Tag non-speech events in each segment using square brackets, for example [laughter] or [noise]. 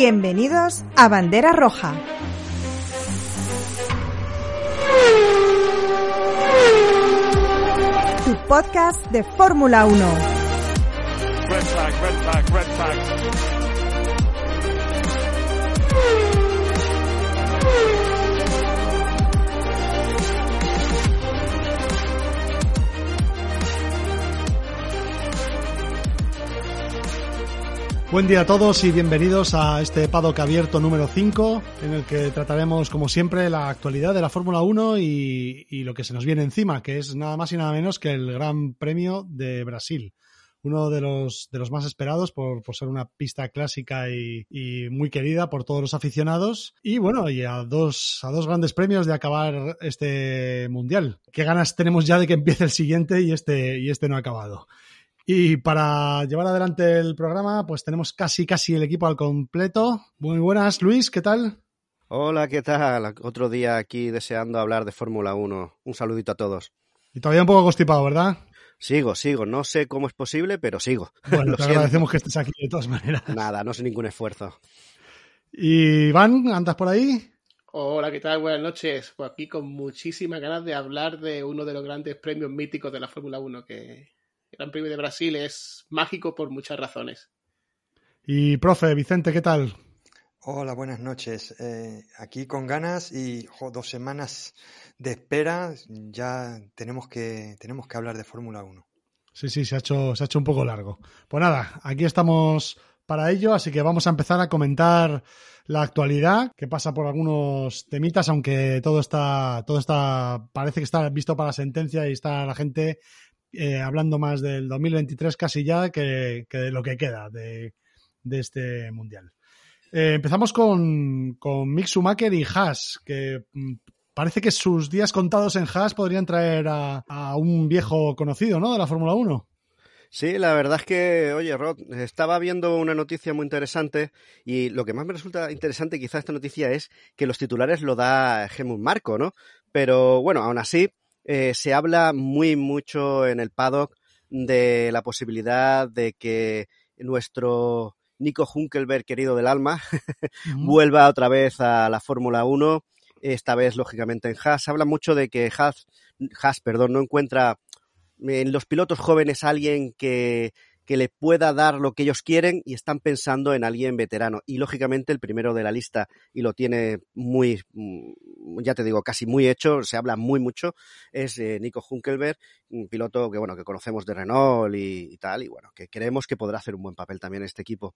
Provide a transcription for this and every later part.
Bienvenidos a Bandera Roja. Tu podcast de Fórmula 1. Red flag, red flag, red flag. Buen día a todos y bienvenidos a este Paddock Abierto número 5, en el que trataremos, como siempre, la actualidad de la Fórmula 1 y, lo que se nos viene encima, que es nada más y nada menos que el Gran Premio de Brasil. Uno de los, de los más esperados por, por ser una pista clásica y, y muy querida por todos los aficionados. Y bueno, y a dos, a dos grandes premios de acabar este mundial. ¿Qué ganas tenemos ya de que empiece el siguiente y este, y este no ha acabado? Y para llevar adelante el programa, pues tenemos casi casi el equipo al completo. Muy buenas, Luis, ¿qué tal? Hola, ¿qué tal? Otro día aquí deseando hablar de Fórmula 1. Un saludito a todos. Y todavía un poco constipado, ¿verdad? Sigo, sigo. No sé cómo es posible, pero sigo. [laughs] Bueno, te agradecemos que estés aquí de todas maneras. Nada, no sé ningún esfuerzo. Y Iván, ¿andas por ahí? Hola, ¿qué tal? Buenas noches. Pues aquí con muchísimas ganas de hablar de uno de los grandes premios míticos de la Fórmula 1, que Gran Premio de Brasil es mágico por muchas razones. Y profe, Vicente, ¿qué tal? Hola, buenas noches. Eh, aquí con ganas y jo, dos semanas de espera. Ya tenemos que, tenemos que hablar de Fórmula 1. Sí, sí, se ha, hecho, se ha hecho un poco largo. Pues nada, aquí estamos para ello, así que vamos a empezar a comentar la actualidad, que pasa por algunos temitas, aunque todo está, todo está, parece que está visto para sentencia y está la gente eh, hablando más del 2023 casi ya que, de lo que queda de, de este mundial. Eh, empezamos con, con Mick Schumacher y Haas, que mm, parece que sus días contados en Haas podrían traer a, a un viejo conocido, ¿no? De la Fórmula 1. Sí, la verdad es que, oye, Rod, estaba viendo una noticia muy interesante y lo que más me resulta interesante quizá esta noticia es que los titulares lo da Helmut Marco, ¿no? Pero bueno, aún así, eh, se habla muy mucho en el paddock de la posibilidad de que nuestro Nico Hunkelberg, querido del alma, [laughs] vuelva otra vez a la Fórmula 1, esta vez lógicamente en Haas. Habla mucho de que Haas, Haas perdón, no encuentra en los pilotos jóvenes alguien que, que le pueda dar lo que ellos quieren y están pensando en alguien veterano. Y lógicamente el primero de la lista, y lo tiene muy, mm, ya te digo, casi muy hecho, se habla muy mucho, es eh, Nico Hunkelberg, un piloto que, bueno, que conocemos de Renault y, tal, y bueno, que creemos que podrá hacer un buen papel también este equipo.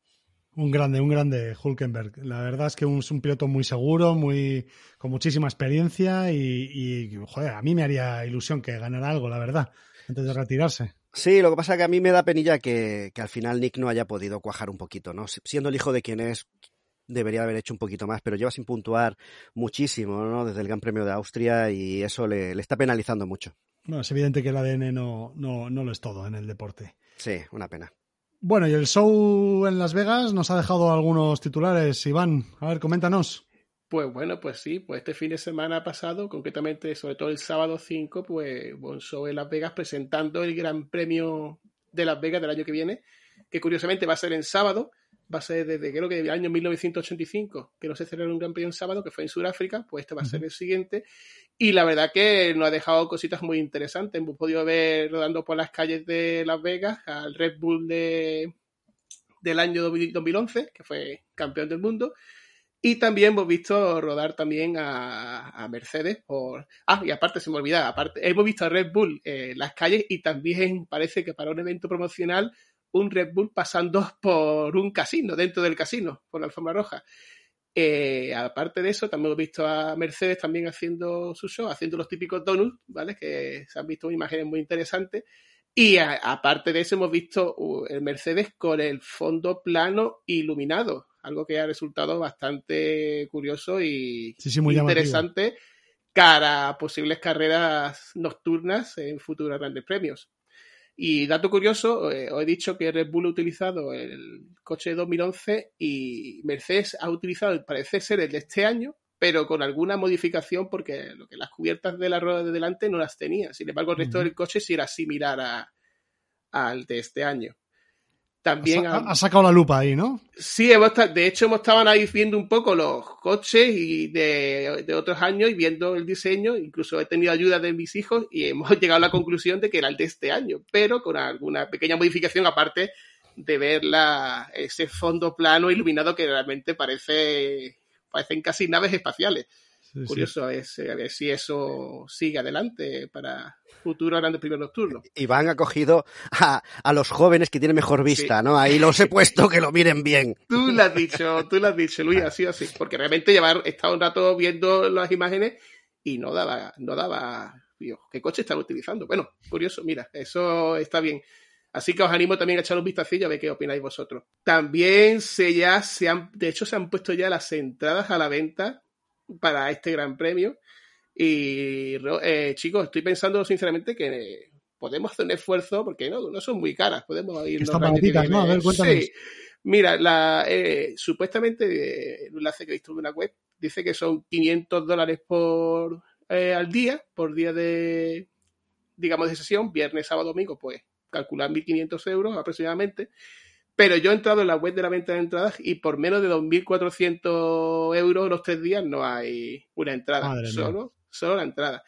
Un grande, un grande Hulkenberg. La verdad es que es un piloto muy seguro, muy con muchísima experiencia y, y, joder, a mí me haría ilusión que ganara algo, la verdad, antes de retirarse. Sí, lo que pasa es que a mí me da penilla que, que al final Nick no haya podido cuajar un poquito, ¿no? Siendo el hijo de quien es, debería haber hecho un poquito más, pero lleva sin puntuar muchísimo, ¿no? Desde el Gran Premio de Austria y eso le, le está penalizando mucho. Bueno, es evidente que el ADN no, no, no lo es todo en el deporte. Sí, una pena. Bueno, y el show en Las Vegas nos ha dejado algunos titulares. Iván, a ver, coméntanos. Pues bueno, pues sí, pues este fin de semana pasado, concretamente sobre todo el sábado 5, pues un show en Las Vegas presentando el Gran Premio de Las Vegas del año que viene, que curiosamente va a ser en sábado, va a ser desde creo que el año 1985, que no se celebró un Gran Premio en sábado, que fue en Sudáfrica, pues este va a ser el siguiente. Y la verdad que nos ha dejado cositas muy interesantes. Hemos podido ver rodando por las calles de Las Vegas al Red Bull de, del año 2011, que fue campeón del mundo. Y también hemos visto rodar también a, Mercedes por... Ah, y aparte se me olvidaba, aparte, hemos visto a Red Bull en las calles y también parece que para un evento promocional un Red Bull pasando [laughs] por un casino, dentro del casino, por la alfombra roja. Eh, aparte de eso, también hemos visto a Mercedes también haciendo su show, haciendo los típicos donuts, ¿vale? Que se han visto imágenes muy interesantes. Y aparte de eso, hemos visto uh, el Mercedes con el fondo plano iluminado, algo que ha resultado bastante curioso y Sí, sí, muy interesante cara a posibles carreras nocturnas en futuros grandes premios. Y dato curioso, eh, os he dicho que Red Bull ha utilizado el coche de 2011 y Mercedes ha utilizado, parece ser, el de este año, pero con alguna modificación porque lo que las cubiertas de la rueda de delante no las tenía. Sin embargo, el resto del coche sí era similar a- al de este año. También ha, ha, sacado la lupa ahí, ¿no? Sí, hemos, de hecho hemos estado ahí viendo un poco los coches y de, de, otros años y viendo el diseño. Incluso he tenido ayuda de mis hijos y hemos [laughs] llegado a la conclusión de que era el de este año, pero con alguna pequeña modificación aparte de ver la, ese fondo plano iluminado que realmente parece parecen casi naves espaciales. Sí, Curioso sí. es a ver si eso sigue adelante para futuro grandes primeros nocturnos. Y van acogido a, a, los jóvenes que tienen mejor vista, sí. ¿no? Ahí los he [laughs] puesto que lo miren bien. Tú lo has dicho, tú lo has dicho, Luis, así así. Porque realmente llevar, he estado un rato viendo las imágenes y no daba, no daba, Dios, ¿qué coche están utilizando? Bueno, curioso, mira, eso está bien. Así que os animo también a echar un vistacillo a ver qué opináis vosotros. También se ya se han, de hecho se han puesto ya las entradas a la venta para este gran premio. Y eh, chicos, estoy pensando sinceramente que podemos hacer un esfuerzo, porque no, no son muy caras, podemos ir. Están baratitas, ¿no? A ver, cuéntanos. Sí. Mira, la, eh, supuestamente, el enlace que he visto de una web dice que son 500 dólares por eh, al día, por día de, digamos, de sesión, viernes, sábado, domingo, pues calcular 1.500 euros aproximadamente. Pero yo he entrado en la web de la venta de entradas y por menos de 2.400 euros los tres días no hay una entrada, Madre solo, mía. solo la entrada.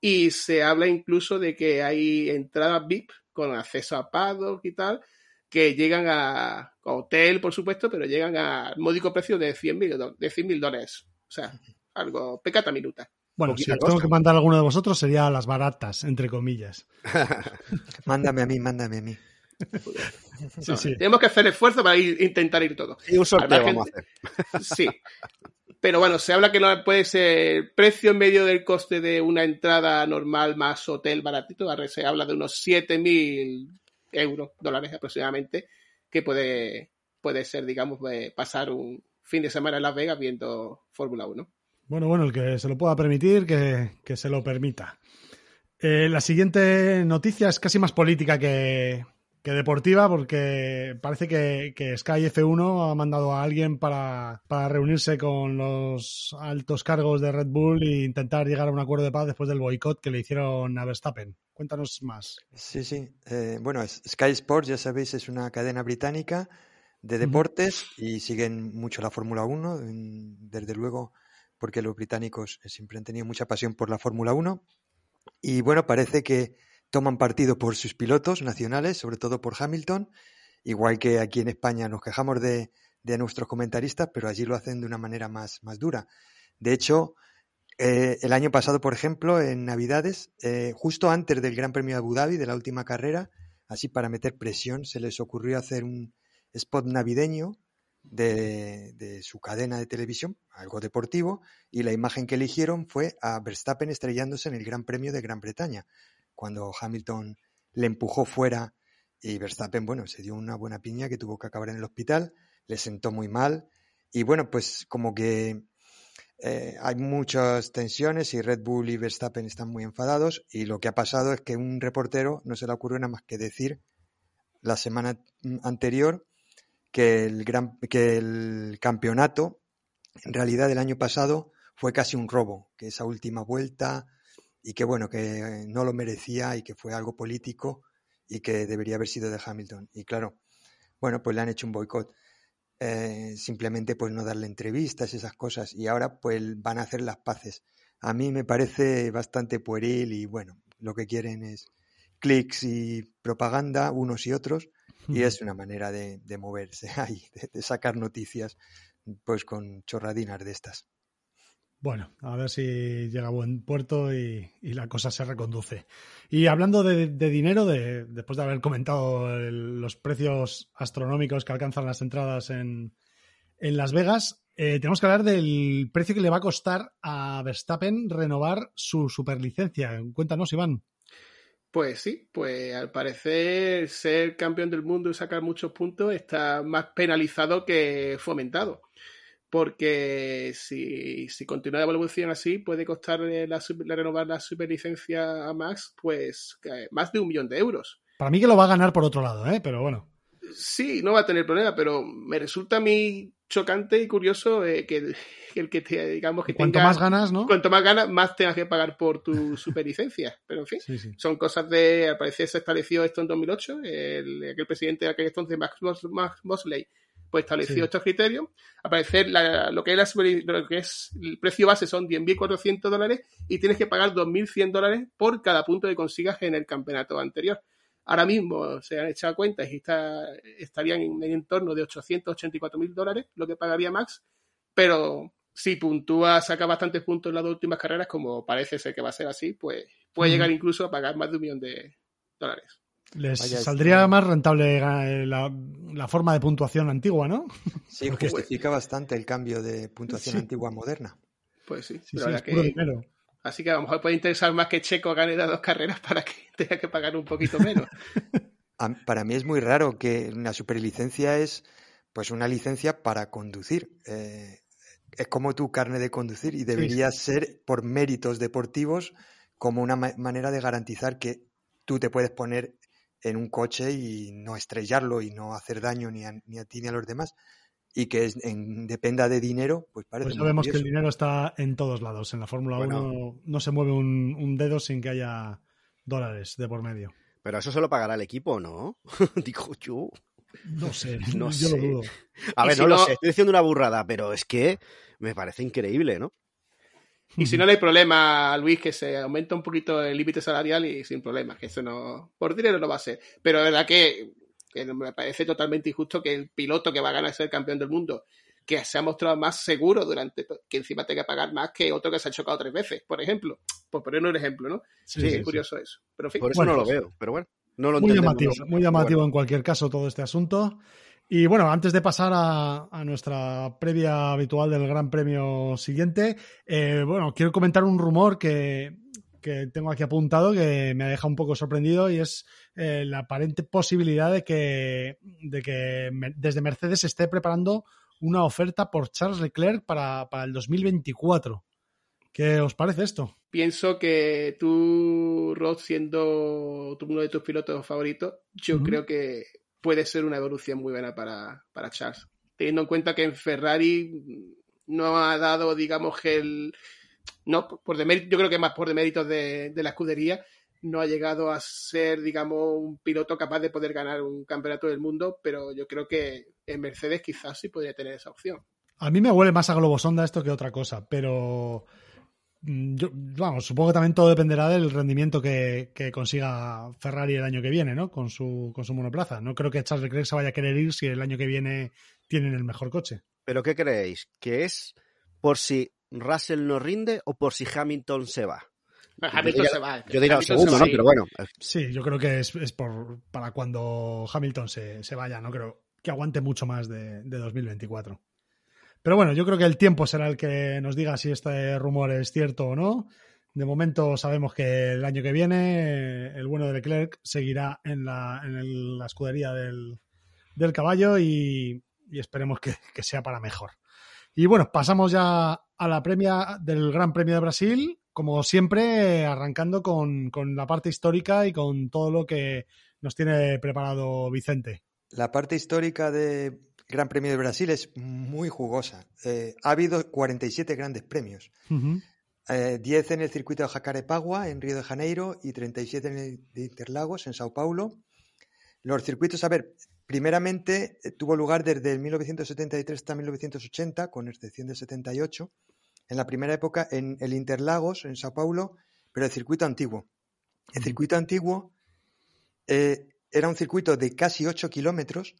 Y se habla incluso de que hay entradas VIP con acceso a paddock y tal, que llegan a, a hotel, por supuesto, pero llegan a módico precio de 100.000 de 100 dólares. O sea, algo pecata minuta. Bueno, si tengo que mandar a alguno de vosotros sería las baratas, entre comillas. [laughs] mándame a mí, mándame a mí. Sí, no, sí. Tenemos que hacer esfuerzo para ir, intentar ir todos. Y un sorteo vamos a hacer. Sí. Pero bueno, se habla que no puede ser precio en medio del coste de una entrada normal más hotel baratito. Se habla de unos 7.000 euros, dólares aproximadamente, que puede, puede ser, digamos, pasar un fin de semana en Las Vegas viendo Fórmula 1. Bueno, bueno, el que se lo pueda permitir, que, que se lo permita. Eh, la siguiente noticia es casi más política que, que deportiva, porque parece que, que, Sky F1 ha mandado a alguien para, para, reunirse con los altos cargos de Red Bull e intentar llegar a un acuerdo de paz después del boicot que le hicieron a Verstappen. Cuéntanos más. Sí, sí. Eh, bueno, Sky Sports, ya sabéis, es una cadena británica de deportes uh -huh. y siguen mucho la Fórmula 1. Desde luego porque los británicos siempre han tenido mucha pasión por la Fórmula 1. Y bueno, parece que toman partido por sus pilotos nacionales, sobre todo por Hamilton, igual que aquí en España nos quejamos de, de nuestros comentaristas, pero allí lo hacen de una manera más, más dura. De hecho, eh, el año pasado, por ejemplo, en Navidades, eh, justo antes del Gran Premio de Abu Dhabi, de la última carrera, así para meter presión, se les ocurrió hacer un spot navideño de, de, su cadena de televisión, algo deportivo, y la imagen que eligieron fue a Verstappen estrellándose en el Gran Premio de Gran Bretaña, cuando Hamilton le empujó fuera y Verstappen, bueno, se dio una buena piña que tuvo que acabar en el hospital, le sentó muy mal, y bueno, pues como que eh, hay muchas tensiones y Red Bull y Verstappen están muy enfadados, y lo que ha pasado es que un reportero no se le ocurrió nada más que decir la semana anterior que el, gran, que el campeonato, en realidad el año pasado, fue casi un robo, que esa última vuelta y que bueno, que no lo merecía y que fue algo político y que debería haber sido de Hamilton. Y claro, bueno, pues le han hecho un boicot. Eh, simplemente pues no darle entrevistas, esas cosas, y ahora pues van a hacer las paces. A mí me parece bastante pueril y bueno, lo que quieren es clics y propaganda, unos y otros, y es una manera de, de moverse [laughs] ahí, de, de, sacar noticias, pues con chorradinas de estas. Bueno, a ver si llega a buen puerto y, y la cosa se reconduce. Y hablando de, dinero, de, después de haber comentado los precios astronómicos que alcanzan las entradas en, en Las Vegas, eh, tenemos que hablar del precio que le va a costar a Verstappen renovar su superlicencia. Cuéntanos, Iván. Pues sí, pues al parecer ser campeón del mundo y sacar muchos puntos está más penalizado que fomentado. Porque si, si continúa la evolución así, puede costar la, la, renovar la superlicencia a Max, pues más de un millón de euros. Para mí que lo va a ganar por otro lado, ¿eh? pero bueno. Sí, no va a tener problema, pero me resulta a mí chocante y curioso eh, que, el, que el que te, digamos que Cuanto tenga- más ganas, ¿no? Cuanto más ganas, más tengas que pagar por tu [laughs] superlicencia. Pero en fin, Sí, sí. son cosas de. Al parecer se estableció esto en 2008. El, aquel presidente de aquel entonces, Max, Max Mosley, pues estableció Sí. estos criterios. Al parecer, la- lo, que es la super- lo que es el precio base son 10.400 dólares y tienes que pagar 2.100 dólares por cada punto que consigas en el campeonato anterior. Ahora mismo se han echado cuentas y está, estarían en el entorno de 884.000 dólares lo que pagaría Max, pero si puntúa, saca bastantes puntos en las dos últimas carreras, como parece ser que va a ser así, pues puede llegar incluso a pagar más de un millón de dólares. Les Vaya, saldría más rentable eh, la, la forma de puntuación antigua, ¿no? [laughs] Sí, Porque- justifica bastante el cambio de puntuación Sí. antigua a moderna. Pues sí, Sí, la sí, puro que- dinero. así que a lo mejor puede interesar más que Checo gane las dos carreras para que [laughs] tenga que pagar un poquito menos. [laughs] Para mí es muy raro que una superlicencia es pues una licencia para conducir. Eh, es como tu carne de conducir y debería ser por méritos deportivos como una ma- manera de garantizar que tú te puedes poner en un coche y no estrellarlo y no hacer daño ni a, ni a ti ni a los demás. Y que es- en- dependa de dinero, pues parece Pues sabemos que el dinero está en todos lados. En la Fórmula Bueno. 1 no se mueve un, un dedo sin que haya dólares de por medio. Pero eso se lo pagará el equipo, ¿no? [laughs] Digo yo. No sé, [laughs] No yo sé. lo dudo. A ver, si no, lo sé, estoy diciendo una burrada, pero es que me parece increíble, ¿no? Y si no, no hay problema, Luis, que se aumenta un poquito el límite salarial y sin problema, que eso no, por dinero no va a ser. Pero es verdad que, que me parece totalmente injusto que el piloto que va a ganar ser campeón del mundo, que se ha mostrado más seguro durante, to- que encima tenga que pagar más que otro que se ha chocado tres veces, por ejemplo. Por poner un ejemplo, ¿no? Sí, Sí, sí, es sí. curioso eso. Pero en fin, Por eso Bueno, no lo pues- veo, pero bueno, no lo Muy llamativo, muy llamativo bueno. en cualquier caso todo este asunto. Y bueno, antes de pasar a, a nuestra previa habitual del Gran Premio siguiente, eh, bueno, quiero comentar un rumor que, que tengo aquí apuntado que me ha dejado un poco sorprendido y es eh, la aparente posibilidad de que, de que me- desde Mercedes se esté preparando una oferta por Charles Leclerc para, para el 2024. ¿Qué os parece esto? pienso que tú, Rod, siendo uno de tus pilotos favoritos, yo creo que puede ser una evolución muy buena para, para Charles. Teniendo en cuenta que en Ferrari no ha dado, digamos, el. No, por demérito, yo creo que más por deméritos de, de la escudería, no ha llegado a ser, digamos, un piloto capaz de poder ganar un campeonato del mundo, pero yo creo que en Mercedes quizás sí podría tener esa opción. A mí me huele más a globosonda esto que otra cosa, pero yo, vamos, supongo que también todo dependerá del rendimiento que, que consiga Ferrari el año que viene, ¿no? Con su, con su monoplaza. No creo que Charles Leclerc se vaya a querer ir si el año que viene tienen el mejor coche. ¿Pero qué creéis? ¿Que es por si Russell no rinde o por si Hamilton se va? Hamilton diría- se va. Yo diría se segundo, ¿no? Pero bueno, Sí, yo creo que es, es por, para cuando Hamilton se, se vaya. No creo que aguante mucho más de, de 2024. Pero bueno, yo creo que el tiempo será el que nos diga si este rumor es cierto o no. De momento sabemos que el año que viene el bueno de Leclerc seguirá en la, escudería del, caballo y, esperemos que, sea para mejor. Y bueno, pasamos ya a la premia del Gran Premio de Brasil, como siempre, arrancando con, con la parte histórica y con todo lo que nos tiene preparado Vicente. La parte histórica del Gran Premio de Brasil es muy jugosa. Eh, ha habido 47 grandes premios. Ujú. Eh, 10 en el circuito de Jacarepagua, en Río de Janeiro, y 37 en el de Interlagos, en Sao Paulo. Los circuitos, a ver, primeramente eh, tuvo lugar desde el 1973 hasta 1980, con excepción del 78. En la primera época en el Interlagos, en Sao Paulo, pero el circuito antiguo. El circuito antiguo eh, era un circuito de casi 8 kilómetros,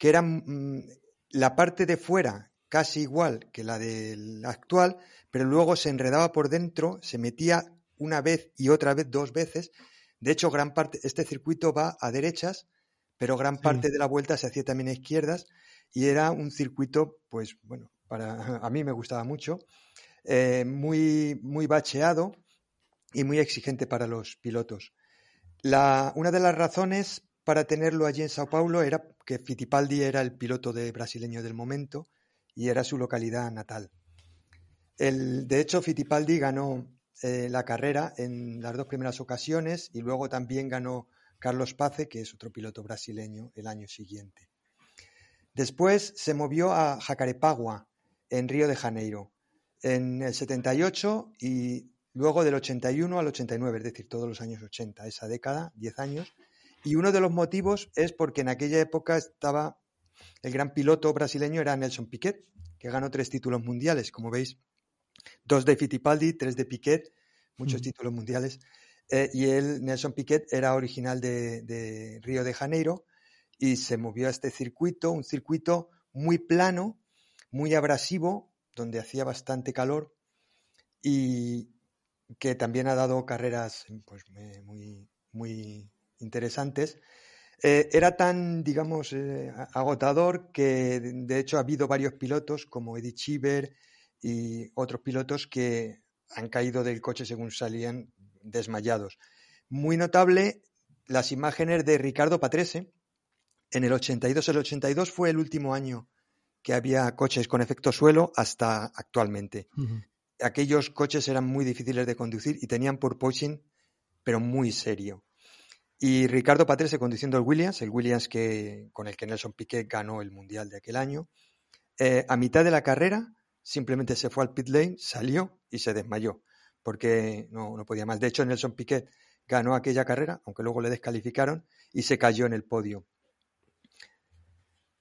que era mm, la parte de fuera casi igual que la del actual, pero luego se enredaba por dentro, se metía una vez y otra vez dos veces. De hecho, gran parte, este circuito va a derechas, pero gran Sí. parte de la vuelta se hacía también a izquierdas y era un circuito, pues bueno, para [laughs] a mí me gustaba mucho, eh, muy, muy bacheado y muy exigente para los pilotos. La, una de las razones para tenerlo allí en Sao Paulo era que Fittipaldi era el piloto brasileño del momento y era su localidad natal. El, de hecho, Fittipaldi ganó eh, la carrera en las dos primeras ocasiones y luego también ganó Carlos Pace, que es otro piloto brasileño, el año siguiente. Después se movió a Jacarepagua, en Río de Janeiro, en el 78 y luego del 81 al 89, es decir, todos los años 80, esa década, 10 años. Y uno de los motivos es porque en aquella época estaba el gran piloto brasileño era Nelson Piquet, que ganó tres títulos mundiales, como veis, dos de Fittipaldi, tres de Piquet, muchos Mm. títulos mundiales. Eh, y él, Nelson Piquet, era original de, de Río de Janeiro y se movió a este circuito, un circuito muy plano, muy abrasivo, donde hacía bastante calor y que también ha dado carreras pues, muy, muy interesantes. Eh, era tan, digamos, eh, agotador que de hecho ha habido varios pilotos como Eddie Cheever y otros pilotos que han caído del coche según salían desmayados. Muy notable las imágenes de Ricardo Patrese. En el 82, el 82 fue el último año que había coches con efecto suelo hasta actualmente. Aquellos coches eran muy difíciles de conducir y tenían porpoising, pero muy serio. Y Ricardo Patrese conduciendo el Williams, el Williams que, con el que Nelson Piquet ganó el Mundial de aquel año, eh, a mitad de la carrera simplemente se fue al pit lane, salió y se desmayó, porque no, no podía más. De hecho, Nelson Piquet ganó aquella carrera, aunque luego le descalificaron, y se cayó en el podio.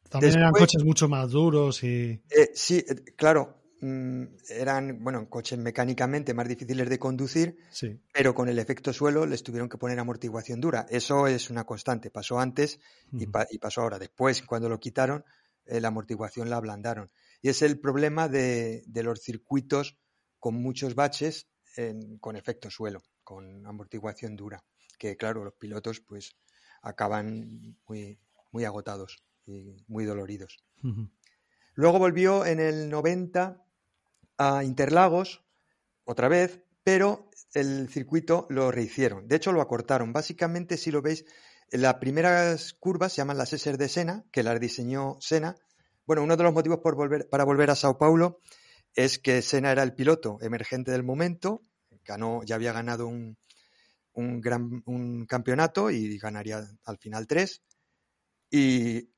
También eran coches mucho más duros y. Eh, sí, eh, claro, eran bueno, coches mecánicamente más difíciles de conducir, Sí. pero con el efecto suelo les tuvieron que poner amortiguación dura. Eso es una constante. Pasó antes y, Ujú. pa- y pasó ahora. Después, cuando lo quitaron, eh, la amortiguación la ablandaron. Y es el problema de, de los circuitos con muchos baches en- con efecto suelo, con amortiguación dura. Que claro, los pilotos pues acaban muy, muy agotados y muy doloridos. Luego volvió en el 90 a Interlagos, otra vez, pero el circuito lo rehicieron. De hecho, lo acortaron. Básicamente, si lo veis, las primeras curvas se llaman las S de Sena, que las diseñó Sena. Bueno, uno de los motivos por volver, para volver a Sao Paulo es que Sena era el piloto emergente del momento, ganó, ya había ganado un, un gran un campeonato y ganaría al final tres. Y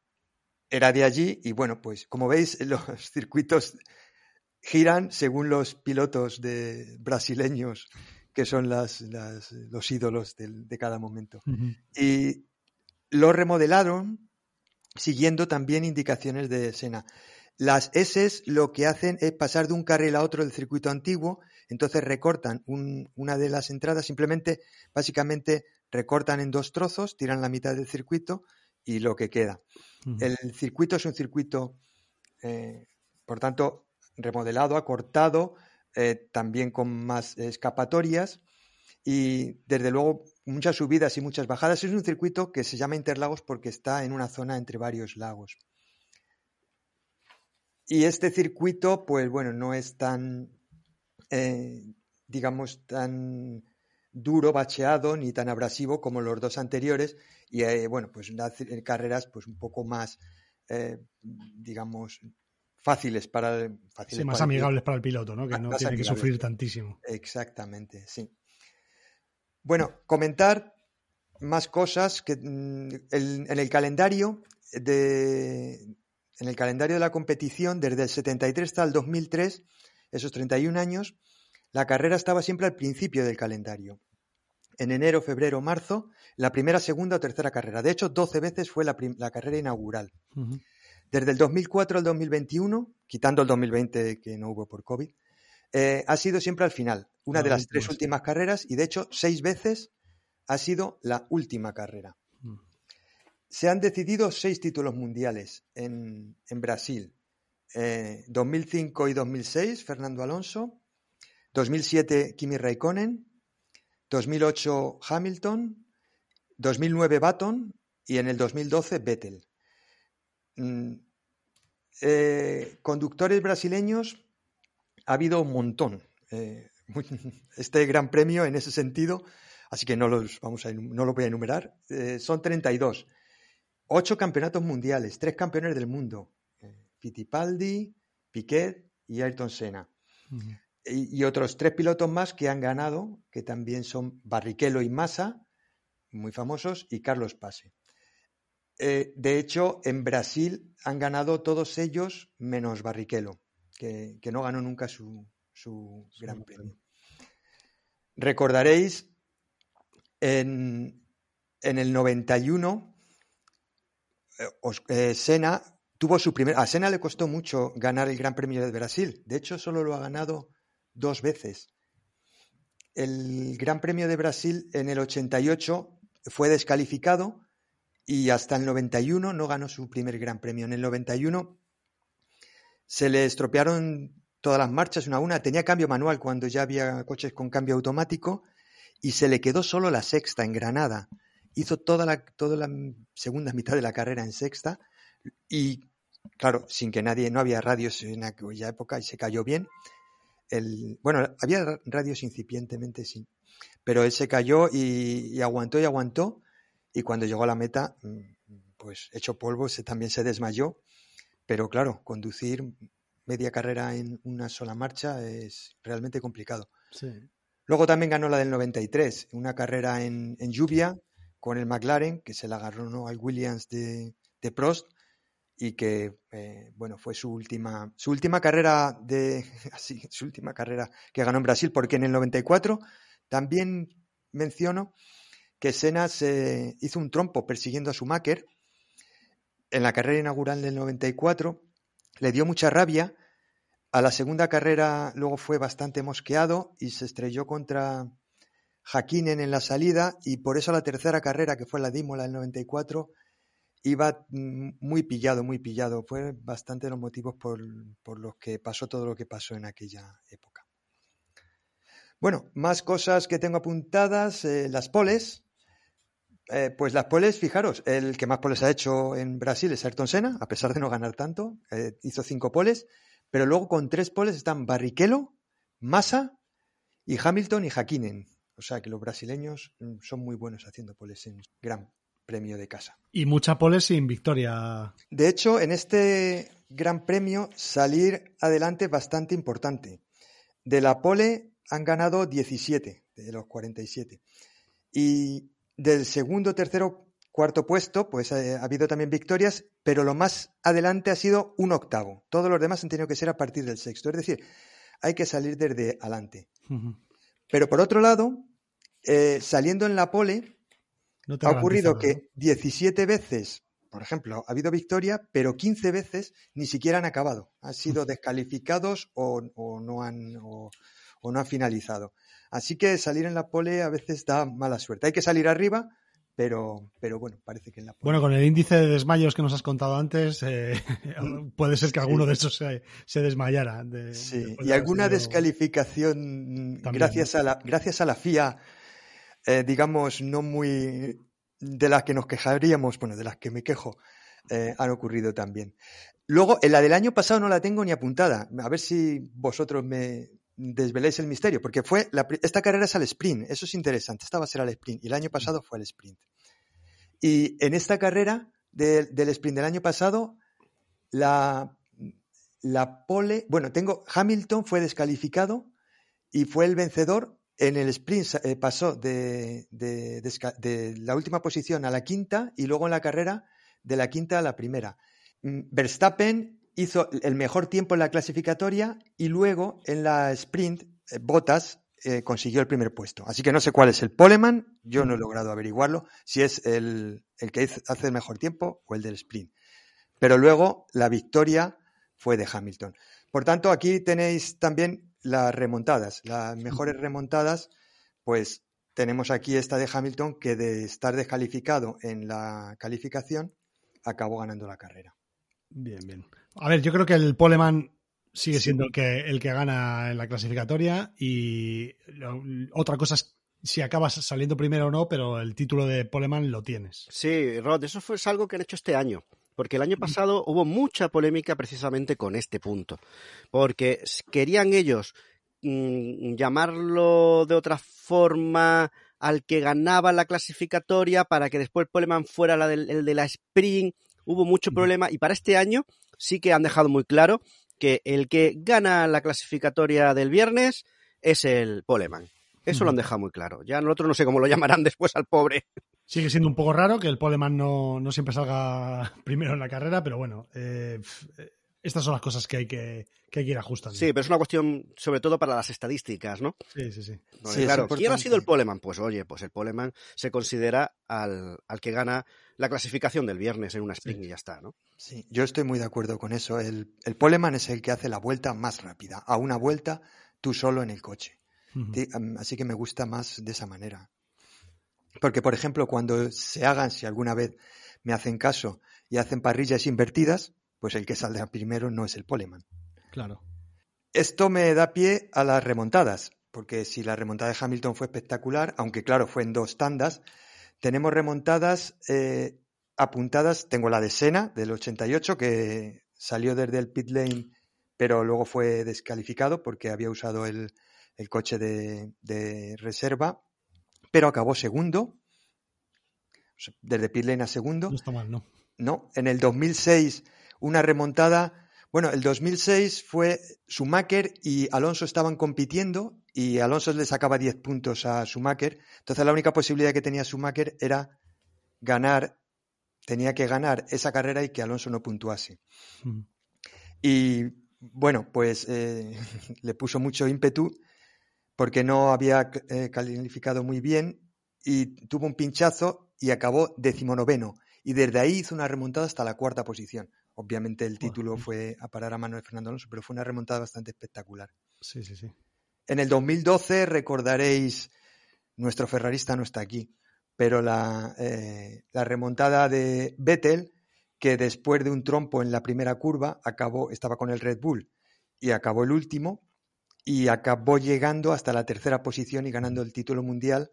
era de allí y bueno, pues como veis [laughs] los circuitos giran según los pilotos de brasileños que son las, las- los ídolos de cada momento. Y lo remodelaron siguiendo también indicaciones de Sena. Las S lo que hacen es pasar de un carril a otro del circuito antiguo, entonces recortan un- una de las entradas, simplemente, básicamente recortan en dos trozos, tiran la mitad del circuito y lo que queda. El circuito es un circuito, eh, por tanto, remodelado, acortado, eh, también con más escapatorias y desde luego muchas subidas y muchas bajadas. Es un circuito que se llama Interlagos porque está en una zona entre varios lagos. Y este circuito, pues bueno, no es tan, eh, digamos, tan duro, bacheado, ni tan abrasivo como los dos anteriores. Y eh, bueno, pues ci- carreras pues un poco más, digamos, fáciles para el- fáciles Sí, más para el piloto. amigables para el piloto, ¿no? Que Más- no tiene que sufrir tantísimo. Exactamente, sí. Bueno, comentar más cosas que mm, el- en el calendario de en el calendario de la competición desde el 73 hasta el 2003, esos 31 años, la carrera estaba siempre al principio del calendario. En enero, febrero, marzo, la primera, segunda o tercera carrera. De hecho, 12 veces fue la, carrera inaugural. Desde el 2004 al 2021, quitando el 2020 que no hubo por COVID, eh, ha sido siempre al final, una La de las tres últimas carreras y de hecho seis veces ha sido la última carrera. Mm. Se han decidido seis títulos mundiales en, en Brasil. Eh, 2005 y 2006, Fernando Alonso. 2007, Kimi Raikkonen. 2008, Hamilton. 2009, Baton. Y en el 2012, Vettel. Mm, eh, conductores brasileños ha habido un montón. Eh, [laughs] muy- este gran premio en ese sentido, así que no los, vamos a, no los voy a enumerar, eh, son 32. Ocho campeonatos mundiales, tres campeones del mundo. eh, Fittipaldi, Piquet y Ayrton Senna. Y, y otros tres pilotos más que han ganado, que también son Barrichello y Massa, muy famosos, y Carlos Pase. Eh, de hecho, en Brasil han ganado todos ellos menos Barrichello, que, que no ganó nunca su, su Gran Premio. Recordaréis en, en el 91, eh, eh, Senna tuvo su primer. A Senna le costó mucho ganar el Gran Premio de Brasil. De hecho, solo lo ha ganado dos veces. El Gran Premio de Brasil en el 88 fue descalificado y hasta el 91 no ganó su primer Gran Premio. En el 91 se le estropearon todas las marchas una a una. Tenía cambio manual cuando ya había coches con cambio automático y se le quedó solo la sexta en Granada. Hizo toda la, toda la segunda mitad de la carrera en sexta y, claro, sin que nadie, no había radios en aquella época y se cayó bien. El, bueno, había ra- radios incipientemente, sí, pero él se cayó y, y aguantó y aguantó y cuando llegó a la meta, mm, pues hecho polvo, se, también se desmayó. Pero claro, conducir media carrera en una sola marcha es realmente complicado. Sí. Luego también ganó la del 93, una carrera en, en lluvia con el McLaren, que se la agarró ¿no? al Williams de, de Prost y que eh, bueno fue su última su última carrera de [laughs] así su última carrera que ganó en Brasil porque en el 94 también menciono que Senna se hizo un trompo persiguiendo a Schumacher en la carrera inaugural del 94 le dio mucha rabia a la segunda carrera luego fue bastante mosqueado y se estrelló contra Hakkinen en la salida y por eso la tercera carrera que fue la de Imola del 94 iba mm, muy pillado, muy pillado. Fue bastante los motivos por, por los que pasó todo lo que pasó en aquella época. Bueno, más cosas que tengo apuntadas. eh, las poles. Eh, pues las poles, fijaros, el que más poles ha hecho en Brasil es Ayrton Senna, a pesar de no ganar tanto. eh, hizo cinco poles, pero luego con tres poles están Barrichello, Massa y Hamilton y Hakkinen. O sea que los brasileños mm, son muy buenos haciendo poles en Gran Premio de casa. Y mucha pole sin victoria. De hecho, en este Gran Premio salir adelante es bastante importante. De la pole han ganado 17 de los 47. Y del segundo, tercero, cuarto puesto, pues eh, ha habido también victorias, pero lo más adelante ha sido un octavo. Todos los demás han tenido que ser a partir del sexto. Es decir, hay que salir desde adelante. Pero por otro lado, eh, saliendo en la pole, No ha ocurrido que 17 veces, por ejemplo, ha habido victoria, pero 15 veces ni siquiera han acabado. Han sido descalificados o, o no, han, o, o no han finalizado. Así que salir en la pole a veces da mala suerte. Hay que salir arriba, pero, pero bueno, parece que en la pole. Bueno, con el índice de desmayos que nos has contado antes, eh, [laughs] puede ser que alguno de esos se, se desmayara. de- Sí, y alguna descalificación mm, También, gracias, a la, gracias a la FIA, eh, digamos, no muy de las que nos quejaríamos, bueno, de las que me quejo, eh, han ocurrido también. Luego, en la del año pasado no la tengo ni apuntada. A ver si vosotros me desveléis el misterio, porque fue la esta carrera es al sprint, eso es interesante. Esta va a ser al sprint y el año pasado fue al sprint. Y en esta carrera de- del sprint del año pasado, la, pole, bueno, tengo Hamilton fue descalificado y fue el vencedor. En el sprint eh, pasó de, de la última posición a la quinta y luego en la carrera de la quinta a la primera. Mm, Verstappen hizo el mejor tiempo en la clasificatoria y luego en la sprint eh, Bottas eh, consiguió el primer puesto. Así que no sé cuál es el poleman, yo no he logrado averiguarlo, si es el, el que hace el mejor tiempo o el del sprint. Pero luego la victoria fue de Hamilton. Por tanto, aquí tenéis también las remontadas, las mejores remontadas, pues tenemos aquí esta de Hamilton que de estar descalificado en la calificación acabó ganando la carrera. Bien, bien. A ver, yo creo que el poleman sigue siendo el que, el que gana en la clasificatoria y lo- otra cosa es si acabas saliendo primero o no, pero el título de poleman lo tienes. Sí, Rod, eso fue es algo que han hecho este año. Porque el año pasado hubo mucha polémica precisamente con este punto. Porque querían ellos mm, llamarlo de otra forma al que ganaba la clasificatoria para que después el poleman fuera la del, el de la sprint. Hubo mucho problema y para este año sí que han dejado muy claro que el que gana la clasificatoria del viernes es el poleman. Eso lo han dejado muy claro. Ya nosotros no sé cómo lo llamarán [laughs] después al pobre. Sigue siendo un poco raro que el Poleman no, no siempre salga [laughs] primero en la carrera, pero bueno, eh, estas son las cosas que hay que, que hay que ir ajustando. Sí, pero es una cuestión sobre todo para las estadísticas, ¿no? Sí, sí, sí. Porque, Sí, es claro, ¿quién ha sido el Poleman? Pues oye, pues el Poleman se considera al, al que gana la clasificación del viernes en una sprint Sí. y ya está, ¿no? Sí, yo estoy muy de acuerdo con eso. El, el poleman es el que hace la vuelta más rápida. A una vuelta, tú solo en el coche. Así que me gusta más de esa manera. Porque, por ejemplo, cuando se hagan, si alguna vez me hacen caso y hacen parrillas invertidas, pues el que saldrá primero no es el poleman. Claro. Esto me da pie a las remontadas, porque si la remontada de Hamilton fue espectacular, aunque claro, fue en dos tandas, tenemos remontadas eh, apuntadas. Tengo la de Sena del 88, que salió desde el pit lane, pero luego fue descalificado porque había usado el, el coche de, de reserva, pero acabó segundo, desde pit lane a segundo. No está mal, ¿no? No, en el 2006 una remontada. Bueno, el 2006 fue Schumacher y Alonso estaban compitiendo y Alonso le sacaba 10 puntos a Schumacher. Entonces la única posibilidad que tenía Schumacher era ganar, tenía que ganar esa carrera y que Alonso no puntuase. Ujú. Y bueno, pues eh, [laughs] le puso mucho ímpetu porque no había eh, calificado muy bien y tuvo un pinchazo y acabó decimonoveno. Y desde ahí hizo una remontada hasta la cuarta posición. Obviamente el título fue a parar a mano de Fernando Alonso, pero fue una remontada bastante espectacular. Sí, sí, sí. En el 2012 recordaréis, nuestro ferrarista no está aquí, pero la, eh, la remontada de Vettel, que después de un trompo en la primera curva acabó, estaba con el Red Bull y acabó el último y acabó llegando hasta la tercera posición y ganando el título mundial,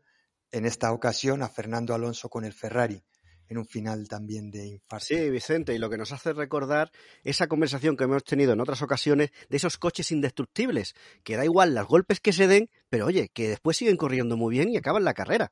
en esta ocasión a Fernando Alonso con el Ferrari, en un final también de infarto. Sí, Vicente, y lo que nos hace recordar esa conversación que hemos tenido en otras ocasiones de esos coches indestructibles, que da igual los golpes que se den, pero oye, que después siguen corriendo muy bien y acaban la carrera.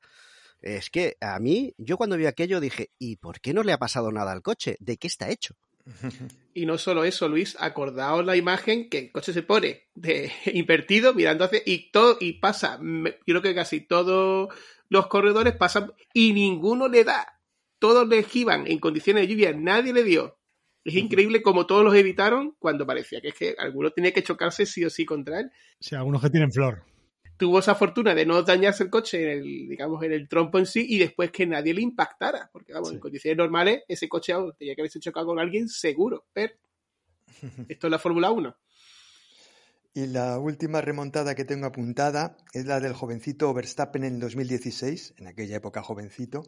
Es que a mí, yo cuando vi aquello dije, ¿y por qué no le ha pasado nada al coche? ¿De qué está hecho? [laughs] Y no solo eso, Luis, acordaos la imagen que el coche se pone de [laughs] invertido, mirando hacia y todo, y pasa, me- creo que casi todos los corredores pasan y ninguno le da. Todos le esquivan en condiciones de lluvia, nadie le dio. Es increíble como todos los evitaron cuando parecía que es que alguno tenía que chocarse sí o sí contra él. Sí, algunos que tienen flor. Tuvo esa fortuna de no dañarse el coche en el, digamos, en el trompo en sí y después que nadie le impactara. Porque, vamos, Sí. en condiciones normales, ese coche oh, tenía que haberse chocado con alguien seguro. Pero [laughs] esto es la Fórmula 1. Y la última remontada que tengo apuntada es la del jovencito Verstappen en el 2016, en aquella época jovencito,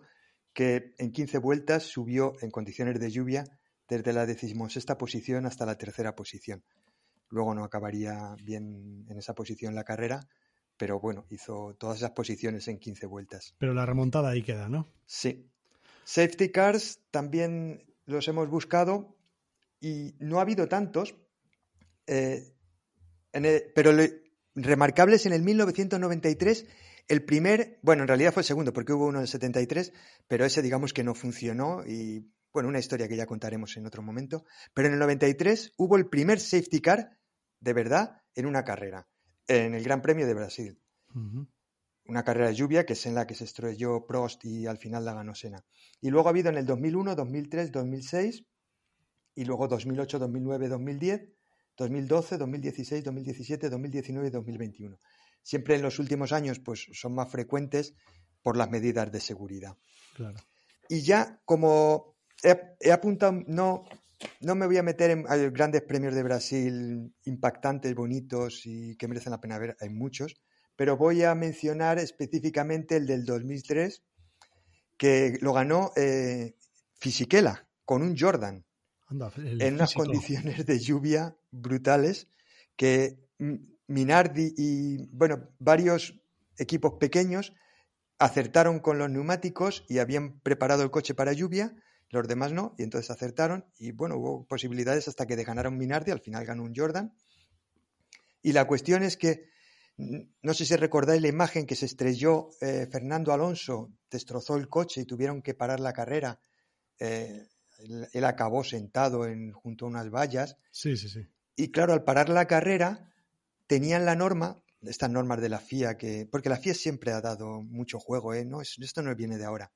que en 15 vueltas subió en condiciones de lluvia desde la decimosexta posición hasta la tercera posición. Luego no acabaría bien en esa posición la carrera, pero bueno, hizo todas esas posiciones en 15 vueltas. Pero la remontada ahí queda, ¿no? Sí. Safety cars también los hemos buscado y no ha habido tantos, eh, en el- pero le- remarcables en el 1993, el primer, bueno, en realidad fue el segundo porque hubo uno en el 73, pero ese digamos que no funcionó y bueno, una historia que ya contaremos en otro momento, pero en el 93 hubo el primer safety car de verdad en una carrera, en el Gran Premio de Brasil una carrera de lluvia que es en la que se estrelló Prost y al final la ganó Senna. Y luego ha habido en el 2001, 2003, 2006 y luego 2008, 2009, 2010, 2012, 2016, 2017, 2019 y 2021. Siempre en los últimos años pues son más frecuentes por las medidas de seguridad. Claro. Y ya como he, he apuntado, no, no me voy a meter en grandes premios de Brasil impactantes, bonitos y que merecen la pena ver, hay muchos, pero voy a mencionar específicamente el del 2003, que lo ganó eh, Fisichella con un Jordan Anda, en unas condiciones de lluvia brutales que mm, Minardi y bueno varios equipos pequeños acertaron con los neumáticos y habían preparado el coche para lluvia los demás no y entonces acertaron y bueno hubo posibilidades hasta que de ganar a un Minardi al final ganó un Jordan. Y la cuestión es que no sé si recordáis la imagen que se estrelló eh, Fernando Alonso destrozó el coche y tuvieron que parar la carrera. Eh, él, él acabó sentado en, junto a unas vallas. Sí, sí, sí. y claro, al parar la carrera tenían la norma, estas normas de la FIA, que porque la FIA siempre ha dado mucho juego, ¿eh? no, esto no viene de ahora.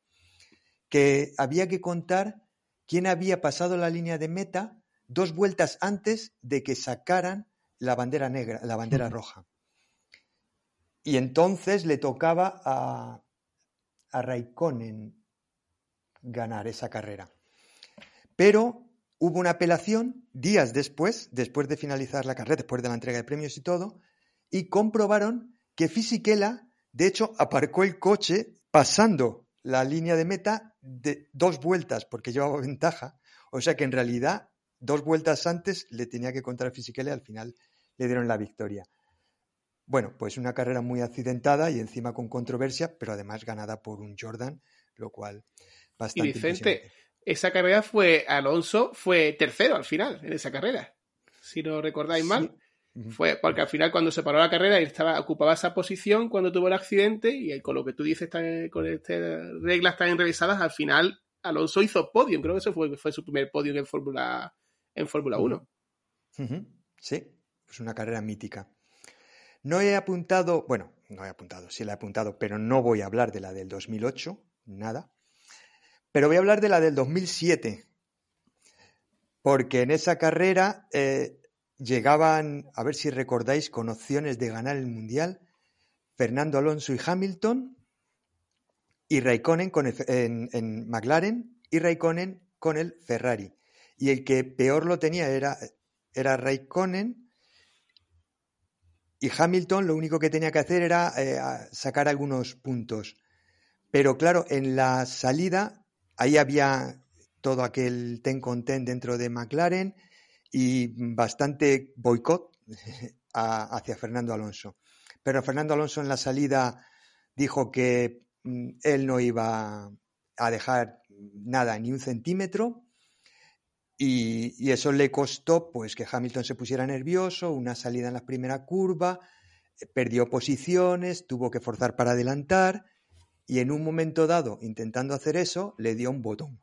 que había que contar quién había pasado la línea de meta dos vueltas antes de que sacaran la bandera negra, la bandera roja. Y entonces le tocaba a, a Raikkonen ganar esa carrera. Pero hubo una apelación días después, después de finalizar la carrera, después de la entrega de premios y todo, y comprobaron que Fisichella, de hecho, aparcó el coche pasando la línea de meta de dos vueltas porque llevaba ventaja. O sea que en realidad dos vueltas antes le tenía que contar a Fisichella y al final le dieron la victoria. Bueno, pues una carrera muy accidentada y encima con controversia, pero además ganada por un Jordan, lo cual bastante. Y Vicente, esa carrera fue Alonso, fue tercero al final en esa carrera. Si no recordáis mal. Fue porque al final cuando se paró la carrera él estaba, ocupaba esa posición cuando tuvo el accidente y con lo que tú dices con este, reglas tan enrevesadas, al final Alonso hizo podio. Creo que ese fue, fue su primer podio en Fórmula en Fórmula 1. Sí, es una carrera mítica. No he apuntado, bueno, no he apuntado, sí la he apuntado, pero no voy a hablar de la del 2008, nada. Pero voy a hablar de la del 2007, porque en esa carrera eh, llegaban, a ver si recordáis, con opciones de ganar el Mundial, Fernando Alonso y Hamilton, y Raikkonen con en, en, McLaren, y Raikkonen con el Ferrari. Y el que peor lo tenía era, era Raikkonen, y Hamilton lo único que tenía que hacer era eh, sacar algunos puntos. Pero claro, en la salida, ahí había todo aquel ten con ten dentro de McLaren, y bastante boicot [laughs] hacia Fernando Alonso. Pero Fernando Alonso en la salida dijo que mm, él no iba a dejar nada, ni un centímetro, y, eso le costó pues que Hamilton se pusiera nervioso, una salida en la primera curva, eh, perdió posiciones, tuvo que forzar para adelantar, y en un momento dado, intentando hacer eso, le dio un botón.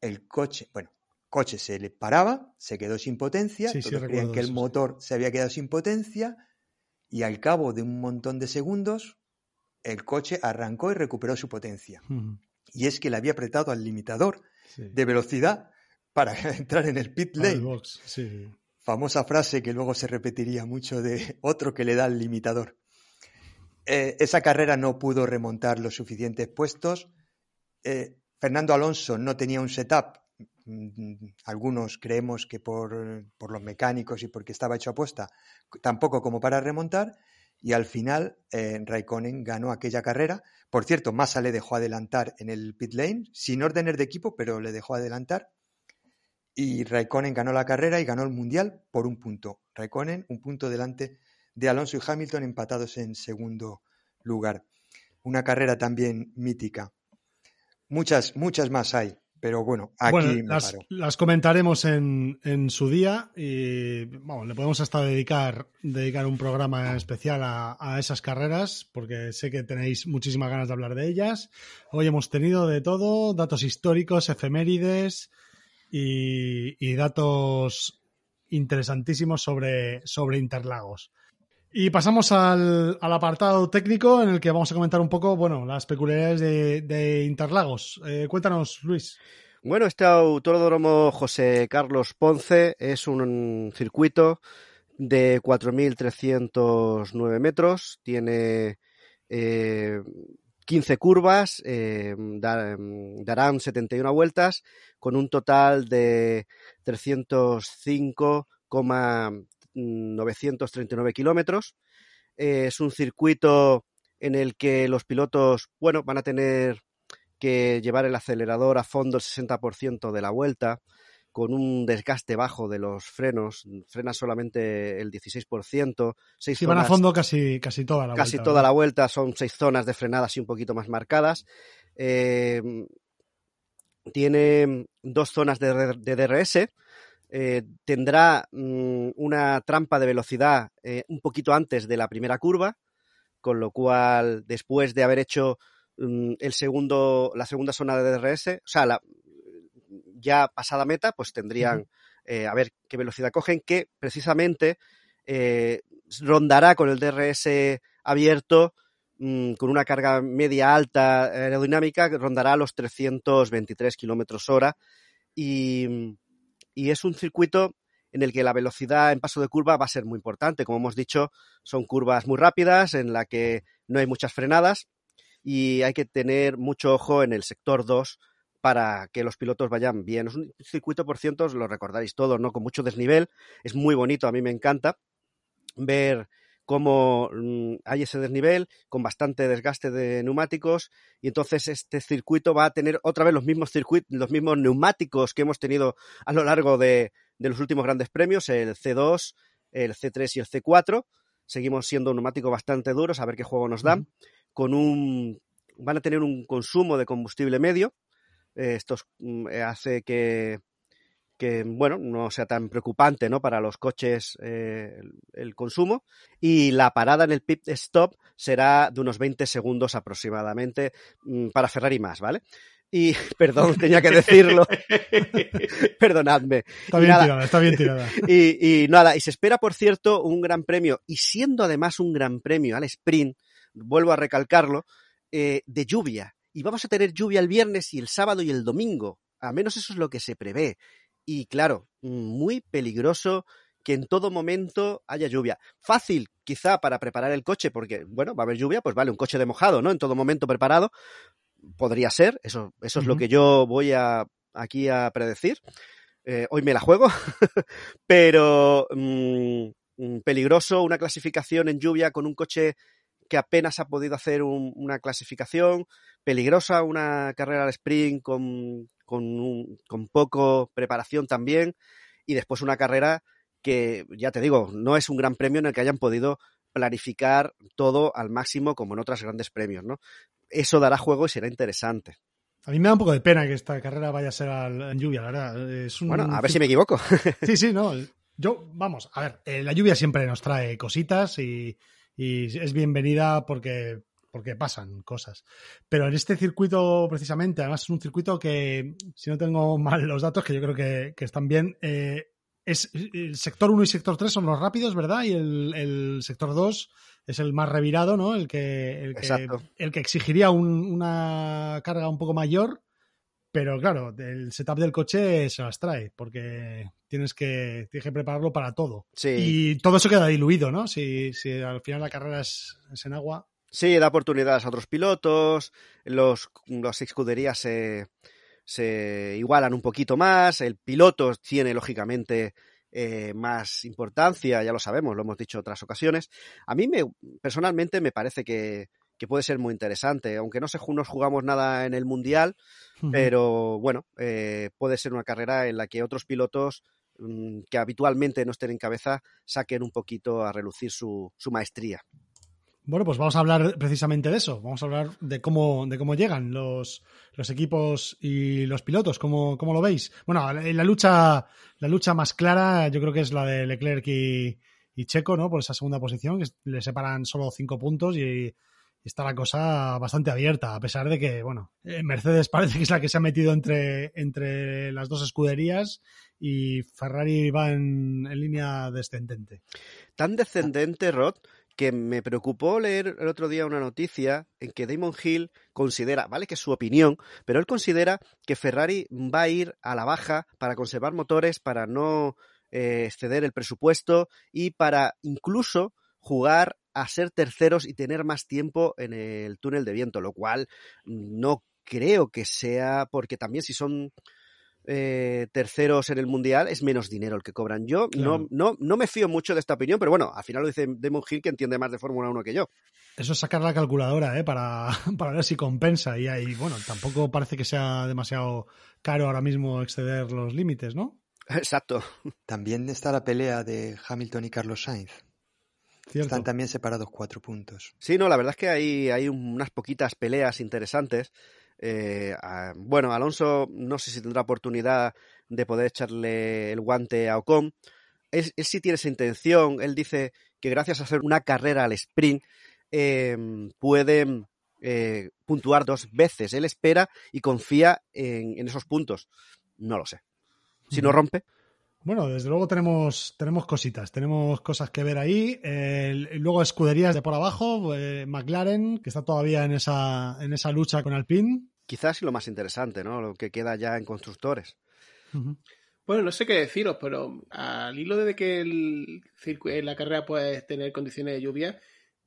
El coche, bueno, coche se le paraba, se quedó sin potencia, todos creían que el motor se había quedado sin potencia y al cabo de un montón de segundos el coche arrancó y recuperó su potencia. Y es que le había apretado al limitador de velocidad para [laughs] entrar en el pit lane. Famosa frase que luego se repetiría mucho de otro que le da el limitador. Eh, esa carrera no pudo remontar los suficientes puestos. Eh, Fernando Alonso no tenía un setup Mm, algunos creemos que por, los mecánicos y porque estaba hecho apuesta, tampoco como para remontar, y al final eh, Raikkonen ganó aquella carrera. Por cierto, Massa le dejó adelantar en el pit lane, sin órdenes de equipo, pero le dejó adelantar. Y Raikkonen ganó la carrera y ganó el mundial por un punto. Raikkonen un punto delante de Alonso y Hamilton empatados en segundo lugar. Una carrera también mítica. Muchas, muchas más hay. Pero bueno, aquí las, comentaremos en, su día y le podemos hasta dedicar, dedicar un programa especial a, esas carreras porque sé que tenéis muchísimas ganas de hablar de ellas. Hoy hemos tenido de todo, datos históricos, efemérides y, datos interesantísimos sobre, sobre Interlagos. Y pasamos al, apartado técnico en el que vamos a comentar un poco, bueno, las peculiaridades de, Interlagos. Eh, cuéntanos, Luis. Bueno, este autódromo José Carlos Ponce es un circuito de 4.309 metros, tiene 15 eh, curvas, eh, darán 71 vueltas, con un total de 305,5 939 kilómetros. Eh, es un circuito en el que los pilotos, bueno, van a tener que llevar el acelerador a fondo el 60% de la vuelta, con un desgaste bajo de los frenos, frena solamente el 16%. Seis van a fondo casi, casi toda la vuelta. Casi toda la vuelta, son seis zonas de frenadas y un poquito más marcadas. Eh, tiene dos zonas de, de DRS, eh, tendrá mm, una trampa de velocidad eh, un poquito antes de la primera curva, con lo cual después de haber hecho mm, el segundo, la segunda zona de DRS, o sea, la, ya pasada meta, pues tendrían eh, a ver qué velocidad cogen, que precisamente rondará con el DRS abierto mm, con una carga media alta aerodinámica rondará los 323 kilómetros hora y, y es un circuito en el que la velocidad en paso de curva va a ser muy importante. Como hemos dicho, son curvas muy rápidas en la que no hay muchas frenadas y hay que tener mucho ojo en el sector 2 para que los pilotos vayan bien. Es un circuito, por cierto, os lo recordaréis todos, ¿no? Con mucho desnivel, es muy bonito, a mí me encanta ver cómo mm, hay ese desnivel, con bastante desgaste de neumáticos, y entonces este circuito va a tener otra vez los mismos circuitos, los mismos neumáticos que hemos tenido a lo largo de, de los últimos grandes premios, el C2, el C3 y el C4. Seguimos siendo neumáticos bastante duros, a ver qué juego nos dan. Con un. van a tener un consumo de combustible medio. Eh, esto mm, hace que, que, bueno, no sea tan preocupante ¿no? para los coches eh, el, consumo. Y la parada en el pit stop será de unos 20 segundos aproximadamente mm, para Ferrari más, ¿vale? Y, [laughs] perdón, tenía que decirlo. [laughs] Perdonadme. Está bien nada, tirada, está bien tirada. [laughs] Y, y, nada, y se espera, por cierto, un gran premio, y siendo además un gran premio al sprint, vuelvo a recalcarlo, eh, de lluvia. Y vamos a tener lluvia el viernes y el sábado y el domingo. A menos eso es lo que se prevé. Y claro, muy peligroso que en todo momento haya lluvia. Fácil, quizá, para preparar el coche, porque, bueno, va a haber lluvia, pues vale, un coche de mojado, ¿no? En todo momento preparado. Podría ser, eso, eso es uh -huh. lo que yo voy a aquí a predecir. Eh, hoy me la juego, [laughs] pero mmm, peligroso una clasificación en lluvia con un coche que apenas ha podido hacer un, una clasificación, peligrosa una carrera al sprint con, con, un, con poco preparación también, y después una carrera que, ya te digo, no es un gran premio en el que hayan podido planificar todo al máximo como en otros grandes premios, ¿no? Eso dará juego y será interesante. A mí me da un poco de pena que esta carrera vaya a ser al, en lluvia, la verdad. Es un... Bueno, a ver si me equivoco. sí, sí, no. Yo, vamos, a ver, eh, la lluvia siempre nos trae cositas y, y es bienvenida porque, porque pasan cosas. Pero en este circuito, precisamente, además es un circuito que, si no tengo [laughs] mal los datos, que yo creo que, que están bien, eh, es el sector 1 y sector 3 son los rápidos, ¿verdad? Y el, el sector 2 es el más revirado, ¿no? El que, el que, el que exigiría un, una carga un poco mayor, pero claro, el setup del coche se las trae, porque tienes que, tienes que prepararlo para todo. Sí. Y todo eso queda diluido, ¿no? Si, si al final la carrera es, es en agua. Sí, da oportunidades a otros pilotos, los, las escuderías se, se igualan un poquito más, el piloto tiene lógicamente eh, más importancia, ya lo sabemos, lo hemos dicho en otras ocasiones. A mí me, personalmente me parece que, que puede ser muy interesante, aunque no se nos jugamos nada en el mundial, uh -huh. pero bueno, eh, puede ser una carrera en la que otros pilotos mmm, que habitualmente no estén en cabeza saquen un poquito a relucir su, su maestría. Bueno, pues vamos a hablar precisamente de eso. Vamos a hablar de cómo, de cómo llegan los, los equipos y los pilotos. ¿Cómo, cómo lo veis? Bueno, la, la, lucha, la lucha más clara yo creo que es la de Leclerc y, y Checo, ¿no? Por esa segunda posición, que le separan solo cinco puntos y está la cosa bastante abierta, a pesar de que, bueno, eh, Mercedes [laughs] parece que es la que se ha metido entre, entre las dos escuderías y Ferrari va en, línea descendente. Tan descendente, Rod, que me preocupó leer el otro día una noticia en que Damon Hill considera, vale que es su opinión, pero él considera que Ferrari va a ir a la baja para conservar motores, para no eh, exceder el presupuesto y para incluso jugar a ser terceros y tener más tiempo en el túnel de viento, lo cual no creo que sea porque también si son eh, terceros en el mundial es menos dinero el que cobran. Yo claro. no, no, no me fío mucho de esta opinión, pero bueno, al final lo dice Damon Hill que entiende más de Fórmula 1 que yo. Eso es sacar la calculadora, ¿eh? Para, [laughs] para ver si compensa. Y ahí, bueno, tampoco parece que sea demasiado caro ahora mismo exceder los límites, ¿no? Exacto. También está la pelea de Hamilton y Carlos Sainz. Cierto. Están también separados cuatro puntos. Sí, no, la verdad es que hay, hay unas poquitas peleas interesantes. Eh, a, bueno, Alonso no sé si tendrá oportunidad de poder echarle el guante a Ocon. Él, él sí tiene esa intención. Él dice que gracias a hacer una carrera al sprint eh, puede eh, puntuar dos veces. Él espera y confía en, en, esos puntos. No lo sé. Si no rompe. Bueno, desde luego tenemos, tenemos cositas, tenemos cosas que ver ahí. Eh, luego escuderías de por abajo, eh, McLaren, que está todavía en esa, en esa lucha con Alpine. Quizás lo más interesante, ¿no? Lo que queda ya en constructores. Bueno, no sé qué deciros, pero al hilo de que el la carrera puede tener condiciones de lluvia,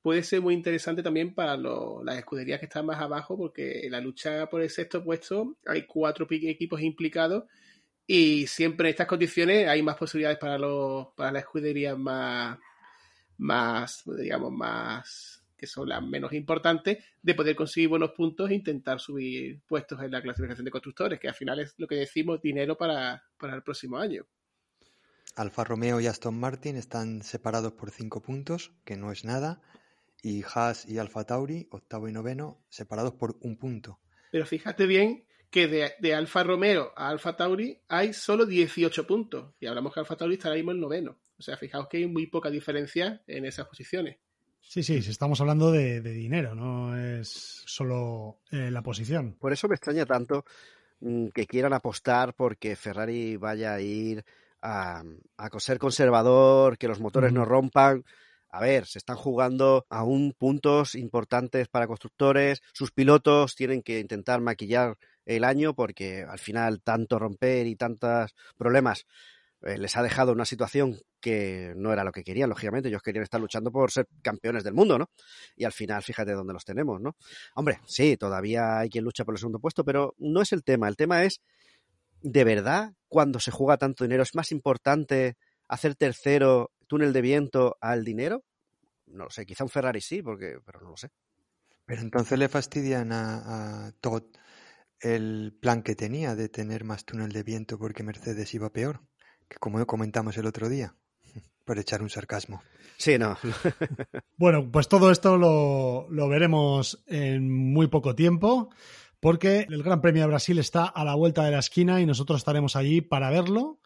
puede ser muy interesante también para las escuderías que están más abajo, porque en la lucha por el sexto puesto hay cuatro equipos implicados y siempre en estas condiciones hay más posibilidades para los para las escuderías más más digamos más que son las menos importantes de poder conseguir buenos puntos e intentar subir puestos en la clasificación de constructores que al final es lo que decimos dinero para, para el próximo año. Alfa Romeo y Aston Martin están separados por cinco puntos que no es nada y Haas y Alfa Tauri octavo y noveno separados por un punto. Pero fíjate bien que de, Alfa Romeo a Alfa Tauri hay solo 18 puntos. Y hablamos que Alfa Tauri está ahora mismo en noveno. O sea, fijaos que hay muy poca diferencia en esas posiciones. Sí, sí, estamos hablando de, dinero, no es solo eh, la posición. Por eso me extraña tanto mm, que quieran apostar porque Ferrari vaya a ir a, a ser conservador, que los motores no rompan a ver, se están jugando aún puntos importantes para constructores, sus pilotos tienen que intentar maquillar el año porque al final tanto romper y tantos problemas eh, les ha dejado una situación que no era lo que querían, lógicamente. Ellos querían estar luchando por ser campeones del mundo, ¿no? Y al final, fíjate dónde los tenemos, ¿no? Hombre, sí, todavía hay quien lucha por el segundo puesto, pero no es el tema. El tema es, ¿de verdad, cuando se juega tanto dinero, es más importante hacer tercero túnel de viento al dinero? No lo sé, quizá un Ferrari sí, porque, pero no lo sé. Pero entonces le fastidian a, a Todd el plan que tenía de tener más túnel de viento porque Mercedes iba peor, que como comentamos el otro día, [laughs] por echar un sarcasmo. Sí, no. [laughs] bueno, pues todo esto lo, lo veremos en muy poco tiempo porque el Gran Premio de Brasil está a la vuelta de la esquina y nosotros estaremos allí para verlo,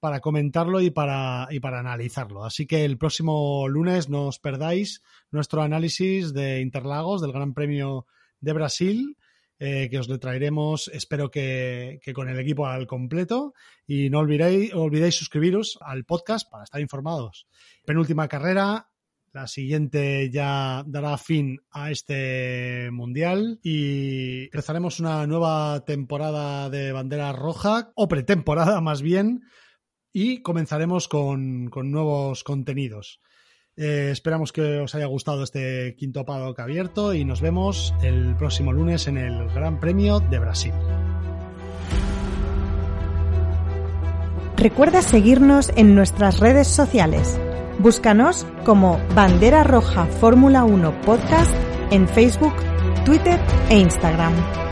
para comentarlo y para, y para analizarlo. Así que el próximo lunes no os perdáis nuestro análisis de Interlagos del Gran Premio de Brasil eh, que os le traeremos, espero que, con el equipo al completo. Y no olvidéis, olvidéis suscribiros al podcast para estar informados. Penúltima carrera, la siguiente ya dará fin a este mundial y empezaremos una nueva temporada de bandera roja, o pretemporada [laughs] más bien, y comenzaremos con, con nuevos contenidos. Eh, esperamos que os haya gustado este quinto paddock abierto y nos vemos el próximo lunes en el Gran Premio de Brasil. Recuerda seguirnos en nuestras redes sociales. Búscanos como Bandera Roja Fórmula 1 Podcast en Facebook, Twitter e Instagram.